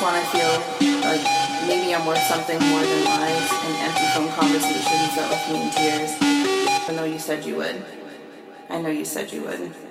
just want to feel like maybe I'm worth something more than lies and empty phone conversations that left me in tears. I know you said you would. I know you said you would.